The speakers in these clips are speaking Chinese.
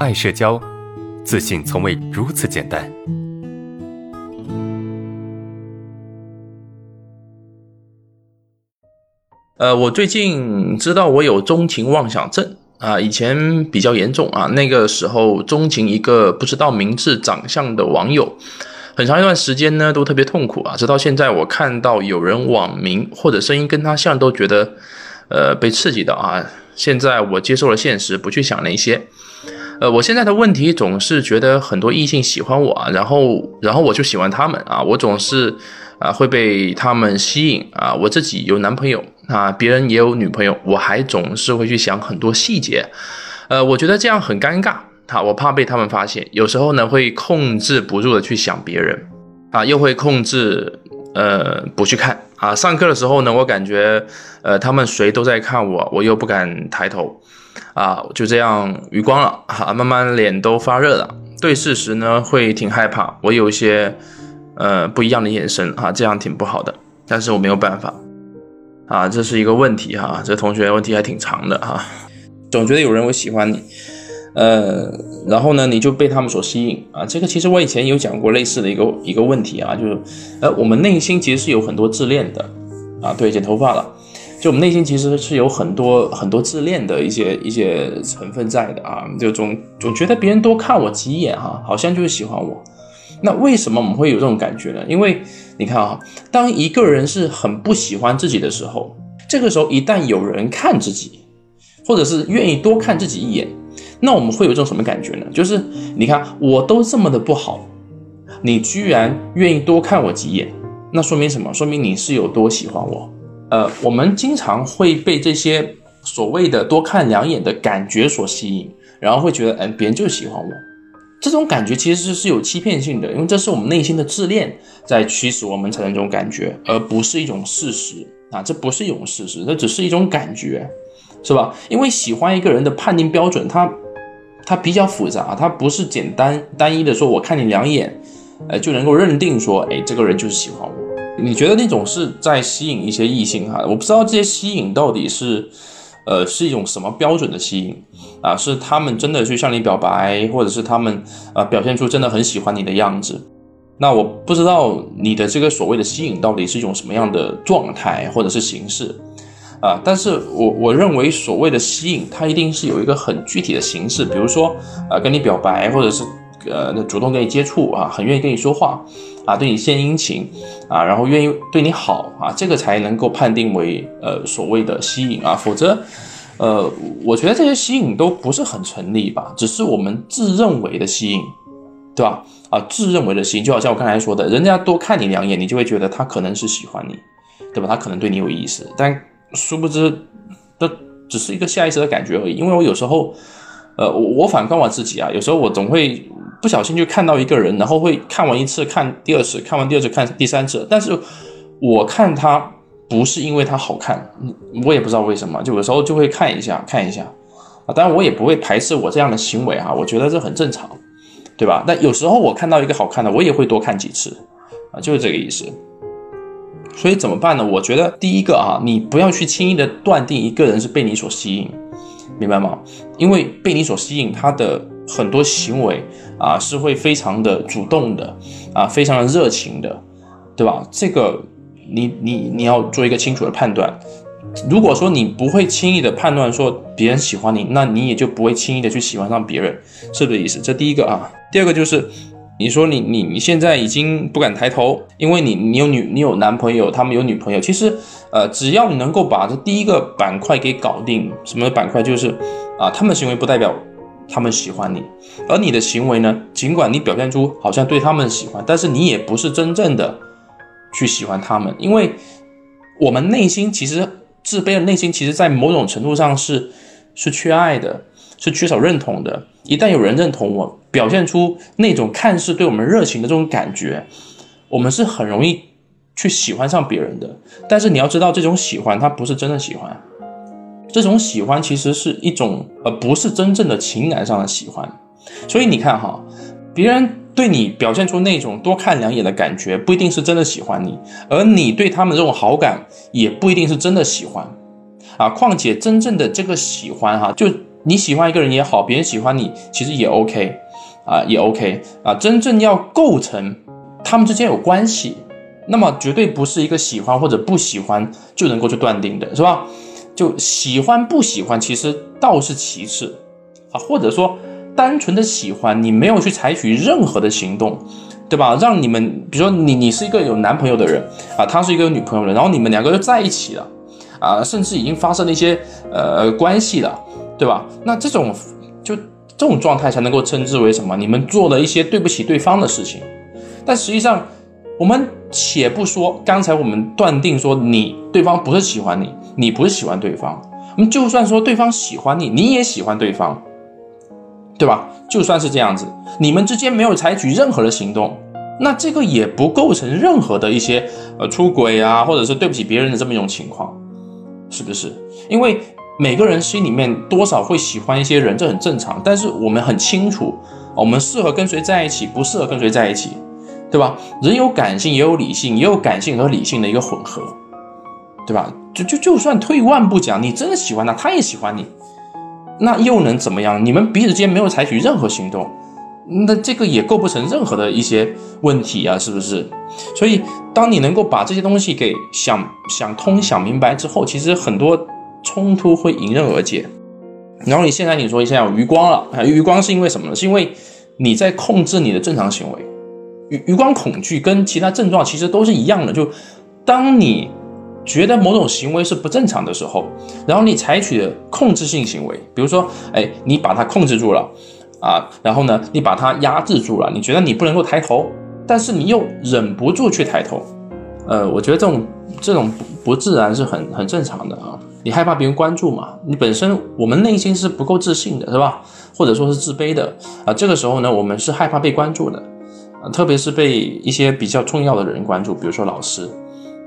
爱社交，自信从未如此简单。呃，我最近知道我有钟情妄想症啊，以前比较严重啊，那个时候钟情一个不知道名字、长相的网友，很长一段时间呢都特别痛苦啊，直到现在我看到有人网名或者声音跟他像，都觉得呃被刺激到啊。现在我接受了现实，不去想那些。呃，我现在的问题总是觉得很多异性喜欢我，然后然后我就喜欢他们啊，我总是啊会被他们吸引啊，我自己有男朋友啊，别人也有女朋友，我还总是会去想很多细节，呃，我觉得这样很尴尬啊，我怕被他们发现，有时候呢会控制不住的去想别人啊，又会控制呃不去看啊，上课的时候呢，我感觉呃他们谁都在看我，我又不敢抬头。啊，就这样余光了哈，慢慢脸都发热了。对视时呢，会挺害怕，我有一些呃不一样的眼神哈，这样挺不好的。但是我没有办法啊，这是一个问题哈。这同学问题还挺长的哈，总觉得有人会喜欢你，呃，然后呢，你就被他们所吸引啊。这个其实我以前有讲过类似的一个一个问题啊，就是呃，我们内心其实是有很多自恋的啊。对，剪头发了。就我们内心其实是有很多很多自恋的一些一些成分在的啊，就总总觉得别人多看我几眼哈，好像就是喜欢我。那为什么我们会有这种感觉呢？因为你看啊，当一个人是很不喜欢自己的时候，这个时候一旦有人看自己，或者是愿意多看自己一眼，那我们会有这种什么感觉呢？就是你看我都这么的不好，你居然愿意多看我几眼，那说明什么？说明你是有多喜欢我。呃，我们经常会被这些所谓的多看两眼的感觉所吸引，然后会觉得，嗯，别人就喜欢我。这种感觉其实是有欺骗性的，因为这是我们内心的自恋在驱使我们产生这种感觉，而不是一种事实啊，这不是一种事实，这只是一种感觉，是吧？因为喜欢一个人的判定标准，它它比较复杂，它不是简单单一的说，我看你两眼，呃，就能够认定说，哎，这个人就是喜欢我。你觉得那种是在吸引一些异性哈？我不知道这些吸引到底是，呃，是一种什么标准的吸引啊？是他们真的去向你表白，或者是他们啊表现出真的很喜欢你的样子？那我不知道你的这个所谓的吸引到底是一种什么样的状态或者是形式啊？但是我我认为所谓的吸引，它一定是有一个很具体的形式，比如说啊跟你表白，或者是。呃，主动跟你接触啊，很愿意跟你说话啊，对你献殷勤啊，然后愿意对你好啊，这个才能够判定为呃所谓的吸引啊，否则，呃，我觉得这些吸引都不是很成立吧，只是我们自认为的吸引，对吧？啊，自认为的吸引，就好像我刚才说的，人家多看你两眼，你就会觉得他可能是喜欢你，对吧？他可能对你有意思，但殊不知，这只是一个下意识的感觉而已。因为我有时候，呃，我我反观我自己啊，有时候我总会。不小心就看到一个人，然后会看完一次，看第二次，看完第二次，看第三次。但是我看他不是因为他好看，我也不知道为什么，就有时候就会看一下，看一下啊。当然我也不会排斥我这样的行为啊，我觉得这很正常，对吧？但有时候我看到一个好看的，我也会多看几次啊，就是这个意思。所以怎么办呢？我觉得第一个啊，你不要去轻易的断定一个人是被你所吸引，明白吗？因为被你所吸引，他的。很多行为啊是会非常的主动的啊，非常的热情的，对吧？这个你你你要做一个清楚的判断。如果说你不会轻易的判断说别人喜欢你，那你也就不会轻易的去喜欢上别人，是不是意思？这第一个啊。第二个就是你说你你你现在已经不敢抬头，因为你你有女你有男朋友，他们有女朋友。其实呃，只要你能够把这第一个板块给搞定，什么板块就是啊，他们的行为不代表。他们喜欢你，而你的行为呢？尽管你表现出好像对他们喜欢，但是你也不是真正的去喜欢他们，因为我们内心其实自卑的内心，其实在某种程度上是是缺爱的，是缺少认同的。一旦有人认同我，表现出那种看似对我们热情的这种感觉，我们是很容易去喜欢上别人的。但是你要知道，这种喜欢它不是真的喜欢。这种喜欢其实是一种，呃不是真正的情感上的喜欢。所以你看哈，别人对你表现出那种多看两眼的感觉，不一定是真的喜欢你；而你对他们这种好感，也不一定是真的喜欢。啊，况且真正的这个喜欢哈，就你喜欢一个人也好，别人喜欢你其实也 OK 啊，也 OK 啊。真正要构成他们之间有关系，那么绝对不是一个喜欢或者不喜欢就能够去断定的，是吧？就喜欢不喜欢，其实倒是其次啊，或者说单纯的喜欢，你没有去采取任何的行动，对吧？让你们，比如说你，你是一个有男朋友的人啊，他是一个有女朋友的人，然后你们两个就在一起了啊，甚至已经发生了一些呃关系了，对吧？那这种就这种状态才能够称之为什么？你们做了一些对不起对方的事情，但实际上。我们且不说刚才我们断定说你对方不是喜欢你，你不是喜欢对方，我们就算说对方喜欢你，你也喜欢对方，对吧？就算是这样子，你们之间没有采取任何的行动，那这个也不构成任何的一些呃出轨啊，或者是对不起别人的这么一种情况，是不是？因为每个人心里面多少会喜欢一些人，这很正常。但是我们很清楚，我们适合跟谁在一起，不适合跟谁在一起。对吧？人有感性，也有理性，也有感性和理性的一个混合，对吧？就就就算退一万步讲，你真的喜欢他，他也喜欢你，那又能怎么样？你们彼此间没有采取任何行动，那这个也构不成任何的一些问题啊，是不是？所以，当你能够把这些东西给想想通、想明白之后，其实很多冲突会迎刃而解。然后你现在你说一下余光了啊？余光是因为什么呢？是因为你在控制你的正常行为。余余光恐惧跟其他症状其实都是一样的，就当你觉得某种行为是不正常的时候，然后你采取的控制性行为，比如说，哎，你把它控制住了啊，然后呢，你把它压制住了，你觉得你不能够抬头，但是你又忍不住去抬头，呃，我觉得这种这种不自然是很很正常的啊，你害怕别人关注嘛，你本身我们内心是不够自信的，是吧？或者说是自卑的啊，这个时候呢，我们是害怕被关注的。特别是被一些比较重要的人关注，比如说老师，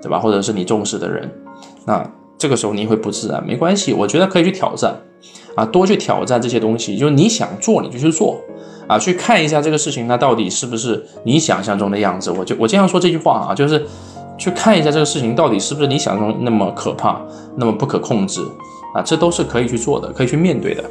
对吧？或者是你重视的人，那这个时候你会不自然，没关系，我觉得可以去挑战，啊，多去挑战这些东西，就是你想做你就去做，啊，去看一下这个事情它到底是不是你想象中的样子。我就我经常说这句话啊，就是去看一下这个事情到底是不是你想象中那么可怕，那么不可控制，啊，这都是可以去做的，可以去面对的。